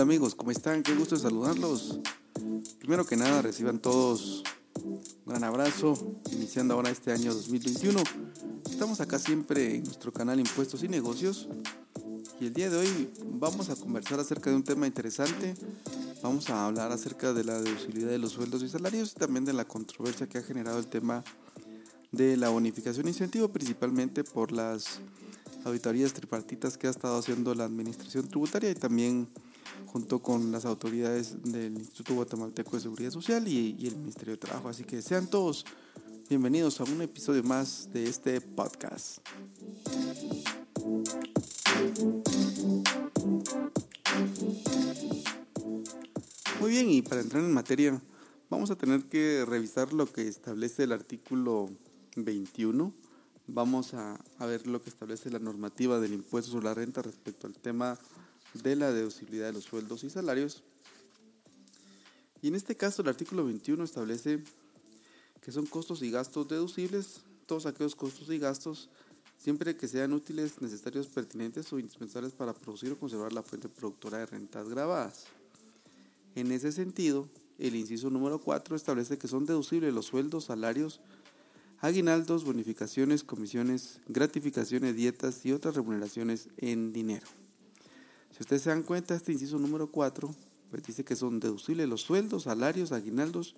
Amigos, ¿cómo están? Qué gusto saludarlos. Primero que nada, reciban todos un gran abrazo, iniciando ahora este año 2021. Estamos acá siempre en nuestro canal Impuestos y Negocios y el día de hoy vamos a conversar acerca de un tema interesante. Vamos a hablar acerca de la deducibilidad de los sueldos y salarios y también de la controversia que ha generado el tema de la bonificación e incentivo, principalmente por las auditorías tripartitas que ha estado haciendo la Administración Tributaria y también junto con las autoridades del Instituto Guatemalteco de Seguridad Social y, el Ministerio de Trabajo. Así que sean todos bienvenidos a un episodio más de este podcast. Muy bien, y para entrar en materia, vamos a tener que revisar lo que establece el artículo 21 vamos a, ver lo que establece la normativa del impuesto sobre la renta respecto al tema de la deducibilidad de los sueldos y salarios. Y en este caso el artículo 21 establece que son costos y gastos deducibles, todos aquellos costos y gastos, siempre que sean útiles, necesarios, pertinentes o indispensables para producir o conservar la fuente productora de rentas grabadas. En ese sentido, el inciso número 4 establece que son deducibles los sueldos, salarios, aguinaldos, bonificaciones, comisiones, gratificaciones, dietas y otras remuneraciones en dinero. Si ustedes se dan cuenta, este inciso número 4 pues dice que son deducibles los sueldos, salarios, aguinaldos,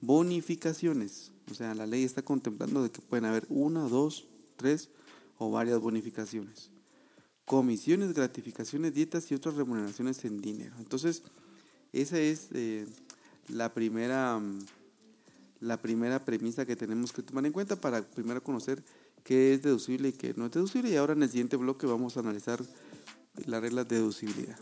bonificaciones. O sea, la ley está contemplando de que pueden haber una, dos, tres o varias bonificaciones. Comisiones, gratificaciones, dietas y otras remuneraciones en dinero. Entonces, esa es eh, la primera la primera premisa que tenemos que tomar en cuenta para primero conocer qué es deducible y qué no es deducible. Y ahora en el siguiente bloque vamos a analizar las reglas de deducibilidad.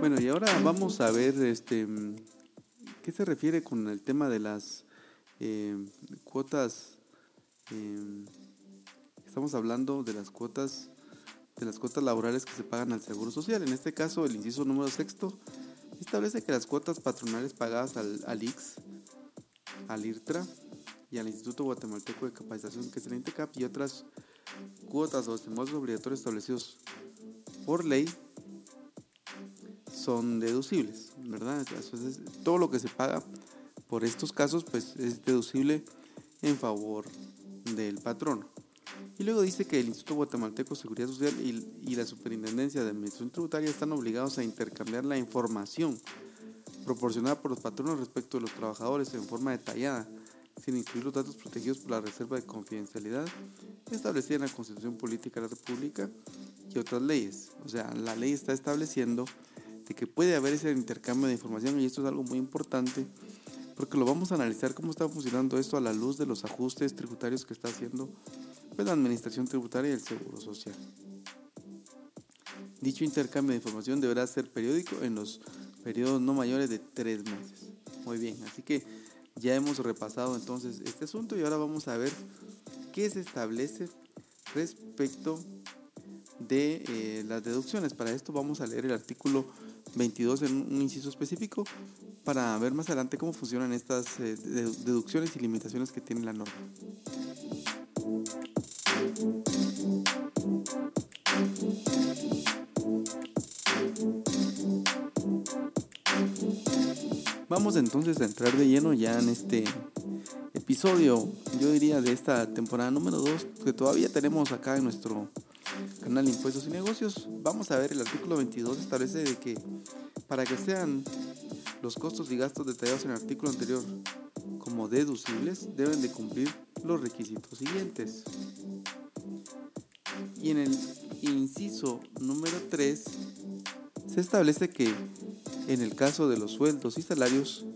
Bueno, y ahora vamos a ver este qué se refiere con el tema de las eh, cuotas, eh, estamos hablando de las cuotas de las cuotas laborales que se pagan al Seguro Social. En este caso, el inciso número sexto establece que las cuotas patronales pagadas al, al IX, al IRTRA y al Instituto Guatemalteco de Capacitación, que es el INTECAP, y otras cuotas o estímulos obligatorios establecidos por ley son deducibles, ¿verdad? Entonces, todo lo que se paga por estos casos pues es deducible en favor del patrón. Y luego dice que el Instituto Guatemalteco de Seguridad Social y, la Superintendencia de Administración Tributaria están obligados a intercambiar la información proporcionada por los patronos respecto de los trabajadores en forma detallada, sin incluir los datos protegidos por la reserva de confidencialidad establecida en la Constitución Política de la República y otras leyes. O sea, la ley está estableciendo de que puede haber ese intercambio de información y esto es algo muy importante porque lo vamos a analizar cómo está funcionando esto a la luz de los ajustes tributarios que está haciendo pues, la Administración Tributaria y el Seguro Social. Dicho intercambio de información deberá ser periódico en los periodos no mayores de tres meses. Muy bien, así que ya hemos repasado entonces este asunto y ahora vamos a ver qué se establece respecto de eh, las deducciones. Para esto vamos a leer el artículo 22 en un inciso específico para ver más adelante cómo funcionan estas eh, deducciones y limitaciones que tiene la norma. Vamos entonces a entrar de lleno ya en este episodio, yo diría de esta temporada número 2, que todavía tenemos acá en nuestro canal Impuestos y Negocios. Vamos a ver, el artículo 22 establece de que para que sean los costos y gastos detallados en el artículo anterior como deducibles deben de cumplir los requisitos siguientes. Y en el inciso número 3 se establece que en el caso de los sueldos y salarios,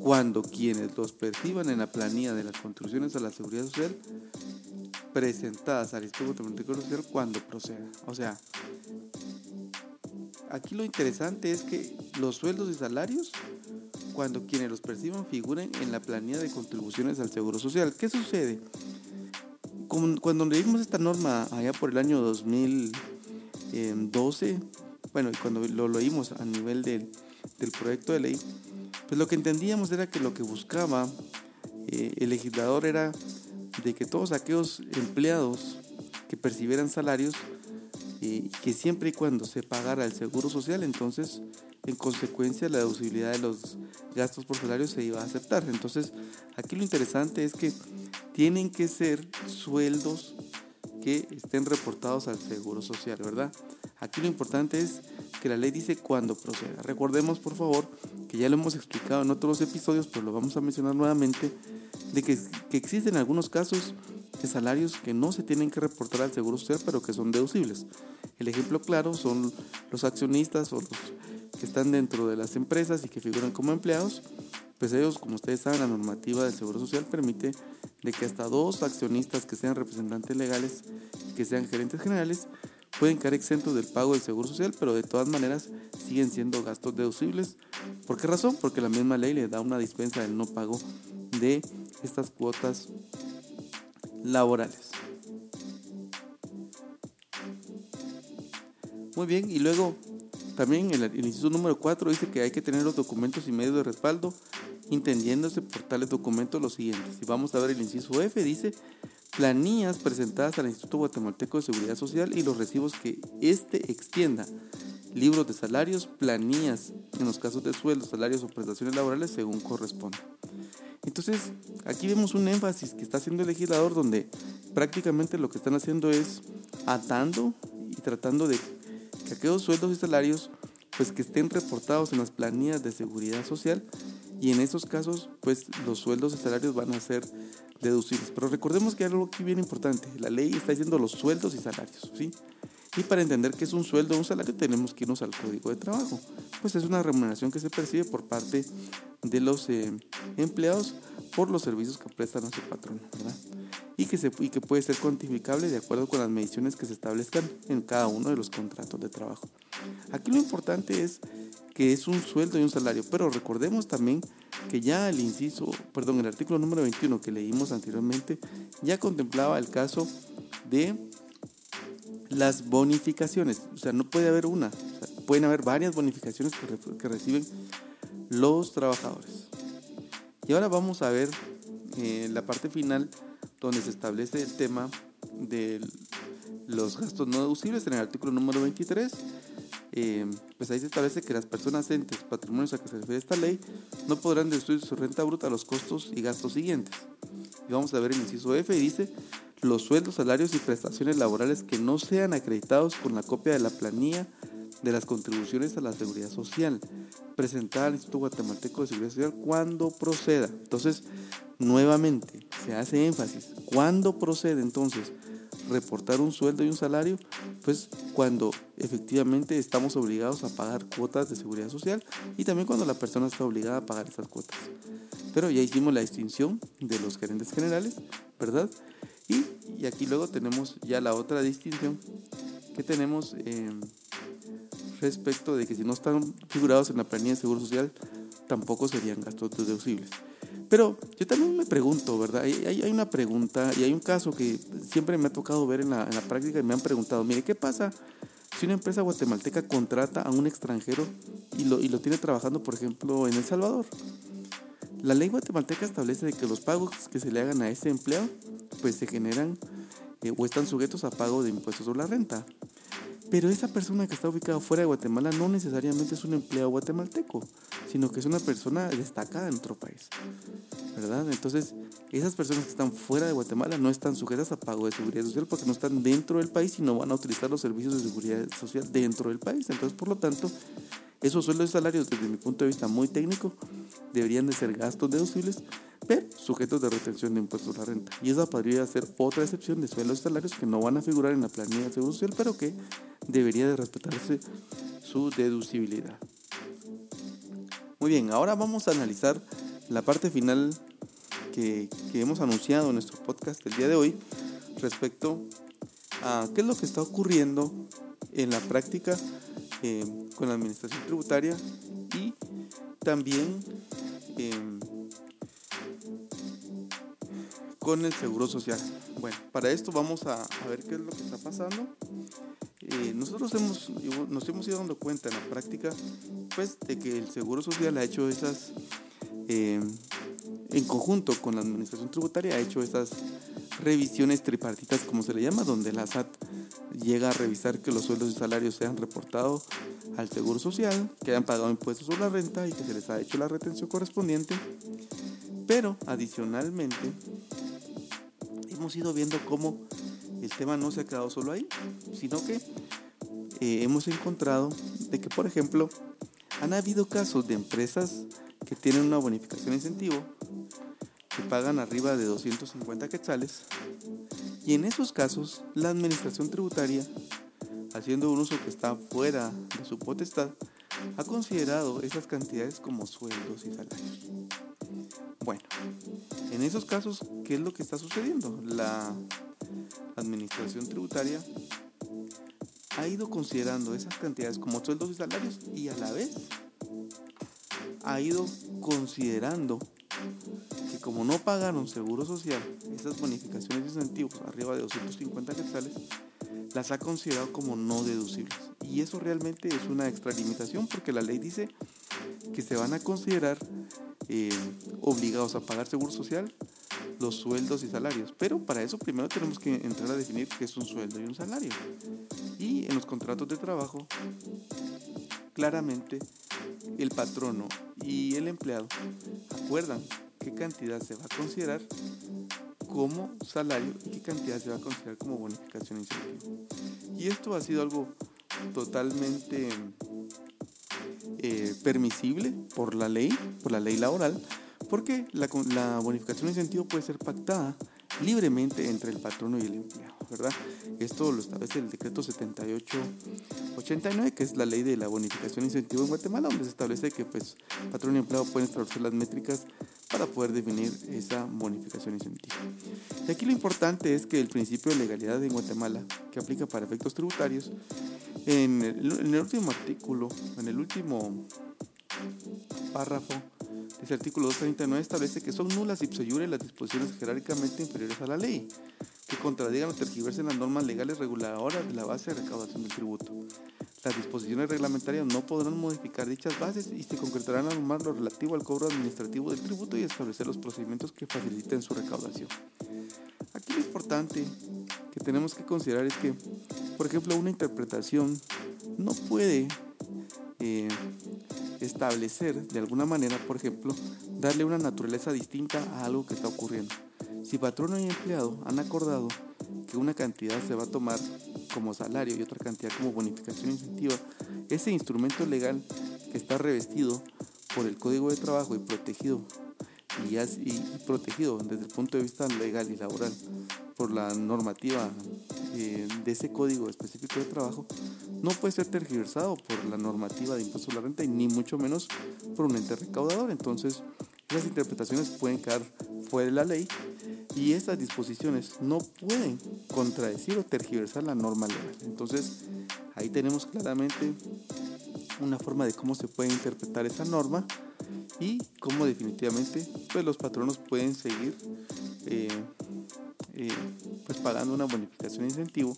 cuando quienes los perciban en la planilla de las contribuciones a la seguridad social presentadas al Instituto Guatemalteco Social cuando proceda. O sea, aquí lo interesante es que los sueldos y salarios, cuando quienes los perciban figuren en la planilla de contribuciones al Seguro Social. ¿Qué sucede? Cuando leímos esta norma allá por el año 2012, bueno, cuando lo leímos a nivel del, del proyecto de ley, pues lo que entendíamos era que lo que buscaba eh, el legislador era de que todos aquellos empleados que percibieran salarios, eh, que siempre y cuando se pagara el seguro social, entonces en consecuencia la deducibilidad de los gastos por salario se iba a aceptar. Entonces aquí lo interesante es que tienen que ser sueldos que estén reportados al seguro social, ¿verdad? Aquí lo importante es que la ley dice cuándo proceda. Recordemos, por favor, que ya lo hemos explicado en otros episodios, pero lo vamos a mencionar nuevamente, de que, que existen algunos casos de salarios que no se tienen que reportar al Seguro Social, pero que son deducibles. El ejemplo claro son los accionistas o los que están dentro de las empresas y que figuran como empleados, pues ellos, como ustedes saben, la normativa del Seguro Social permite de que hasta dos accionistas que sean representantes legales que sean gerentes generales pueden quedar exentos del pago del Seguro Social, pero de todas maneras siguen siendo gastos deducibles. ¿Por qué razón? Porque la misma ley le da una dispensa del no pago de estas cuotas laborales. Muy bien, y luego también el, el inciso número 4 dice que hay que tener los documentos y medios de respaldo, entendiéndose por tales documentos los siguientes. Y vamos a ver el inciso F, dice planillas presentadas al Instituto Guatemalteco de Seguridad Social y los recibos que éste extienda, libros de salarios, planillas en los casos de sueldos, salarios o prestaciones laborales según corresponda. Entonces, aquí vemos un énfasis que está haciendo el legislador donde prácticamente lo que están haciendo es atando y tratando de que aquellos sueldos y salarios pues que estén reportados en las planillas de seguridad social y en esos casos pues los sueldos y salarios van a ser deducibles. Pero recordemos que hay algo aquí bien importante, la ley está diciendo los sueldos y salarios, ¿sí? Y para entender qué es un sueldo o un salario tenemos que irnos al código de trabajo. Pues es una remuneración que se percibe por parte de los eh, empleados por los servicios que prestan a su patrón, ¿verdad? Y que, se, y que puede ser cuantificable de acuerdo con las mediciones que se establezcan en cada uno de los contratos de trabajo. Aquí lo importante es que es un sueldo y un salario, pero recordemos también que ya el inciso, perdón, el artículo número 21 que leímos anteriormente ya contemplaba el caso de las bonificaciones. O sea, no puede haber una, pueden haber varias bonificaciones que, reciben los trabajadores. Y ahora vamos a ver eh, la parte final donde se establece el tema de los gastos no deducibles en el artículo número 23. Eh, pues ahí se establece que las personas entes, patrimonios a que se refiere esta ley, no podrán deducir su renta bruta a los costos y gastos siguientes. Y vamos a ver el inciso F y dice, los sueldos, salarios y prestaciones laborales que no sean acreditados con la copia de la planilla de las contribuciones a la seguridad social, presentada al Instituto Guatemalteco de Seguridad Social cuando proceda. Entonces, nuevamente, se hace énfasis. ¿Cuándo procede entonces reportar un sueldo y un salario? Pues cuando efectivamente estamos obligados a pagar cuotas de seguridad social y también cuando la persona está obligada a pagar esas cuotas. Pero ya hicimos la distinción de los gerentes generales, ¿verdad? Y, aquí luego tenemos ya la otra distinción que tenemos eh, respecto de que si no están figurados en la planilla de Seguro Social, tampoco serían gastos deducibles. Pero yo también me pregunto, ¿verdad? Hay, una pregunta y hay un caso que siempre me ha tocado ver en la, práctica y me han preguntado, mire, ¿qué pasa si una empresa guatemalteca contrata a un extranjero y lo, y lo tiene trabajando, por ejemplo, en El Salvador? La ley guatemalteca establece que los pagos que se le hagan a ese empleado pues se generan eh, o están sujetos a pago de impuestos sobre la renta. Pero esa persona que está ubicada fuera de Guatemala no necesariamente es un empleado guatemalteco, sino que es una persona destacada en otro país. ¿Verdad? Entonces, esas personas que están fuera de Guatemala no están sujetas a pago de seguridad social porque no están dentro del país y no van a utilizar los servicios de seguridad social dentro del país. Entonces, por lo tanto, esos sueldos y salarios, desde mi punto de vista muy técnico, deberían de ser gastos deducibles, pero sujetos de retención de impuestos a la renta. Y esa podría ser otra excepción de sueldos y salarios que no van a figurar en la planilla de seguro social, pero que debería de respetarse su deducibilidad. Muy bien, ahora vamos a analizar la parte final que, hemos anunciado en nuestro podcast el día de hoy respecto a qué es lo que está ocurriendo en la práctica eh, con la administración tributaria y también em, con el seguro social. Bueno, para esto vamos a, ver qué es lo que está pasando. Eh, nosotros hemos, nos hemos ido dando cuenta en la práctica, pues, de que el Seguro Social ha hecho esas, eh, en conjunto con la Administración Tributaria, ha hecho esas revisiones tripartitas, como se le llama, donde la SAT llega a revisar que los sueldos y salarios sean reportados al Seguro Social, que hayan pagado impuestos sobre la renta y que se les ha hecho la retención correspondiente. Pero adicionalmente, hemos ido viendo cómo el tema no se ha quedado solo ahí, sino que eh, hemos encontrado de que, por ejemplo, han habido casos de empresas que tienen una bonificación incentivo que pagan arriba de 250 quetzales y en esos casos la administración tributaria, haciendo un uso que está fuera de su potestad, ha considerado esas cantidades como sueldos y salarios. Bueno, en esos casos, ¿qué es lo que está sucediendo? La administración tributaria ha ido considerando esas cantidades como sueldos y salarios y a la vez ha ido considerando que como no pagaron seguro social, esas bonificaciones de incentivos arriba de 250 quetzales, las ha considerado como no deducibles. Y eso realmente es una extralimitación porque la ley dice que se van a considerar eh, obligados a pagar seguro social los sueldos y salarios. Pero para eso primero tenemos que entrar a definir qué es un sueldo y un salario. Y en los contratos de trabajo, claramente el patrono y el empleado acuerdan qué cantidad se va a considerar como salario y qué cantidad se va a considerar como bonificación incentivo. Y esto ha sido algo totalmente eh, permisible por la ley, por la ley laboral, porque la, la bonificación incentivo puede ser pactada libremente entre el patrono y el empleado, ¿verdad? Esto lo establece el decreto 7889, que es la ley de la bonificación incentivo en Guatemala, donde se establece que pues patrono y empleado pueden establecer las métricas para poder definir esa bonificación incentivo. Y aquí lo importante es que el principio de legalidad en Guatemala, que aplica para efectos tributarios, en el, en el último artículo, en el último párrafo, ese artículo 239 establece que son nulas ipso iure las disposiciones jerárquicamente inferiores a la ley, que contradigan o tergiversen las normas legales reguladoras de la base de recaudación del tributo. Las disposiciones reglamentarias no podrán modificar dichas bases y se concretarán a normas lo relativo al cobro administrativo del tributo y establecer los procedimientos que faciliten su recaudación. Aquí lo importante que tenemos que considerar es que, por ejemplo, una interpretación no puede eh, establecer de alguna manera, por ejemplo, darle una naturaleza distinta a algo que está ocurriendo. Si patrono y empleado han acordado que una cantidad se va a tomar como salario y otra cantidad como bonificación incentiva, ese instrumento legal que está revestido por el Código de Trabajo y protegido y, y, protegido desde el punto de vista legal y laboral por la normativa eh, de ese código específico de trabajo, no puede ser tergiversado por la normativa de impuesto a la renta y ni mucho menos por un ente recaudador. Entonces, esas interpretaciones pueden quedar fuera de la ley y esas disposiciones no pueden contradecir o tergiversar la norma legal. Entonces, ahí tenemos claramente una forma de cómo se puede interpretar esa norma y cómo definitivamente pues, los patronos pueden seguir eh, eh, pues pagando una bonificación de incentivo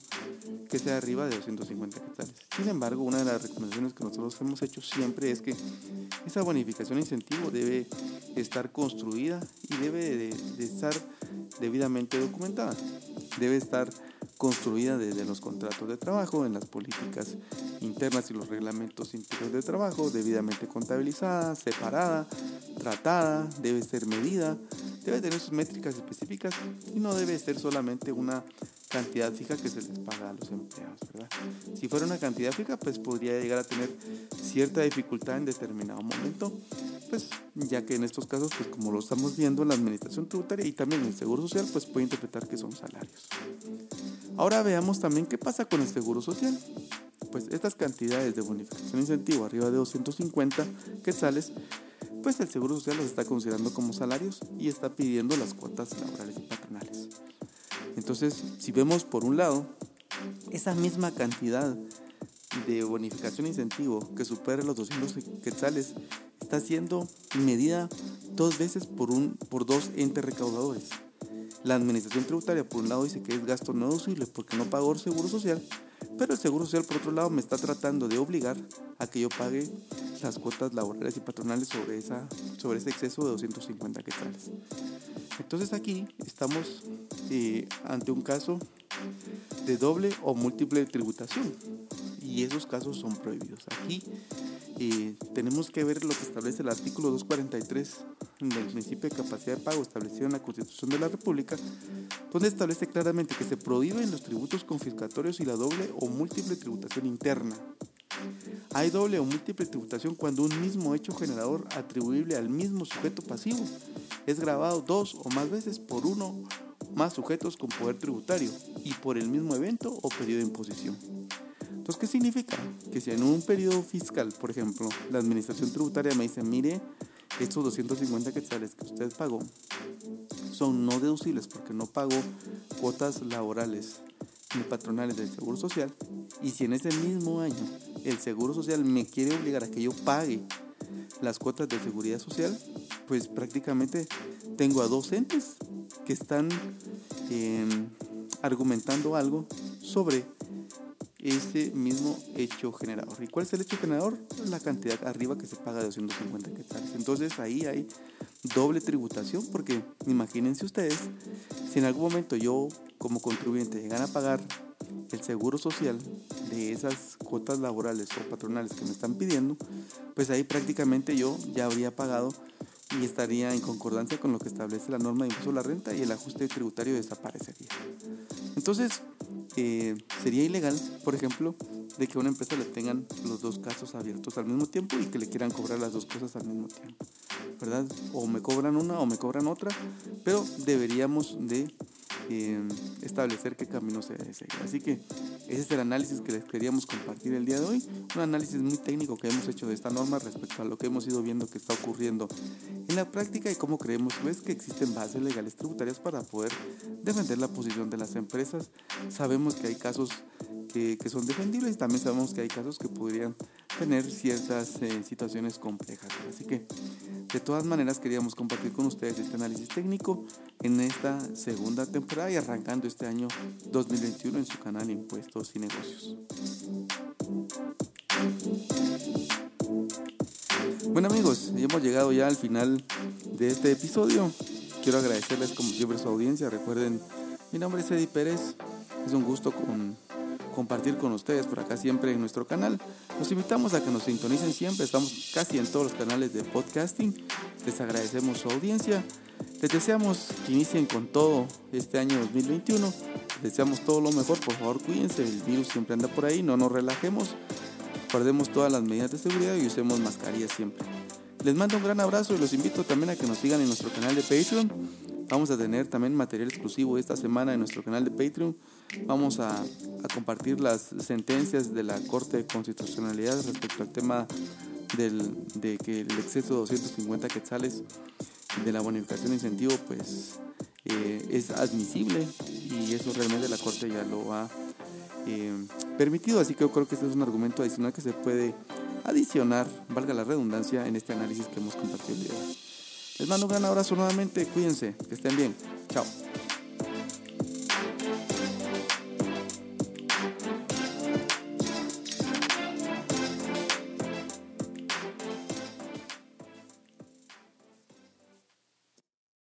que sea arriba de 250 quetzales. Sin embargo, una de las recomendaciones que nosotros hemos hecho siempre es que esa bonificación de incentivo debe estar construida y debe de, de estar debidamente documentada. Debe estar construida desde los contratos de trabajo, en las políticas internas y los reglamentos interiores de trabajo, debidamente contabilizada, separada, tratada, debe ser medida, debe tener sus métricas específicas y no debe ser solamente una cantidad fija que se les paga a los empleados, ¿verdad? Si fuera una cantidad fija, pues podría llegar a tener cierta dificultad en determinado momento, pues ya que en estos casos, pues como lo estamos viendo, la administración tributaria y también el seguro social, pues puede interpretar que son salarios. Ahora veamos también qué pasa con el seguro social. Pues estas cantidades de bonificación incentivo arriba de 250 quetzales pues el Seguro Social los está considerando como salarios y está pidiendo las cuotas laborales y patronales. Entonces, si vemos por un lado, esa misma cantidad de bonificación incentivo que supera los 200 quetzales está siendo medida dos veces por, un, por dos entes recaudadores. La administración tributaria, por un lado, dice que es gasto no deducible porque no pagó el seguro social, Pero el Seguro Social, por otro lado, me está tratando de obligar a que yo pague las cuotas laborales y patronales sobre, esa, sobre ese exceso de 250 quetzales. Entonces aquí estamos eh, ante un caso de doble o múltiple tributación y esos casos son prohibidos. Aquí eh, tenemos que ver lo que establece el artículo 243 del principio de capacidad de pago establecido en la Constitución de la República, donde establece claramente que se prohíben los tributos confiscatorios y la doble o múltiple tributación interna. Hay doble o múltiple tributación cuando un mismo hecho generador atribuible al mismo sujeto pasivo es grabado dos o más veces por uno más sujetos con poder tributario y por el mismo evento o periodo de imposición. Entonces, ¿qué significa? Que si en un periodo fiscal, por ejemplo, la administración tributaria me dice, mire, estos 250 quetzales que usted pagó son no deducibles porque no pagó cuotas laborales ni patronales del Seguro Social, y si en ese mismo año el Seguro Social me quiere obligar a que yo pague las cuotas de seguridad social, pues prácticamente tengo a dos entes que están em, argumentando algo sobre ese mismo hecho generador. ¿Y cuál es el hecho generador? La cantidad arriba que se paga de 250 quetzales. Entonces ahí hay doble tributación porque imagínense ustedes, si en algún momento yo como contribuyente llegan a pagar el seguro social de esas cuotas laborales o patronales que me están pidiendo, pues ahí prácticamente yo ya habría pagado y estaría en concordancia con lo que establece la norma de impuesto a la renta y el ajuste tributario desaparecería. Entonces, eh, sería ilegal, por ejemplo, de que a una empresa le tengan los dos casos abiertos al mismo tiempo y que le quieran cobrar las dos cosas al mismo tiempo, ¿verdad? O me cobran una o me cobran otra, pero deberíamos de eh, establecer qué camino se debe seguir. Así que ese es el análisis que les queríamos compartir el día de hoy, un análisis muy técnico que hemos hecho de esta norma respecto a lo que hemos ido viendo que está ocurriendo en la práctica y cómo creemos pues, que existen bases legales tributarias para poder defender la posición de las empresas. Sabemos que hay casos que, son defendibles y también sabemos que hay casos que podrían tener ciertas eh, situaciones complejas. Así que de todas maneras queríamos compartir con ustedes este análisis técnico en esta segunda temporada y arrancando este año 2021 en su canal Impuestos y Negocios. Bueno amigos, hemos llegado ya al final de este episodio. Quiero agradecerles como siempre su audiencia. Recuerden, mi nombre es Eddie Pérez. Es un gusto con compartir con ustedes por acá siempre en nuestro canal. Los invitamos a que nos sintonicen siempre, estamos casi en todos los canales de podcasting. Les agradecemos su audiencia. Les deseamos que inicien con todo este año 2021. Les deseamos todo lo mejor, por favor cuídense, el virus siempre anda por ahí, no nos relajemos, guardemos todas las medidas de seguridad y usemos mascarillas siempre. Les mando un gran abrazo y los invito también a que nos sigan en nuestro canal de Patreon. Vamos a tener también material exclusivo esta semana en nuestro canal de Patreon. Vamos a, compartir las sentencias de la Corte de Constitucionalidad respecto al tema del, de que el exceso de 250 quetzales de la bonificación de incentivo pues eh, es admisible y eso realmente la Corte ya lo ha eh, permitido. Así que yo creo que este es un argumento adicional que se puede adicionar, valga la redundancia, en este análisis que hemos compartido el día. Les mando un gran abrazo nuevamente, cuídense, que estén bien. Chao.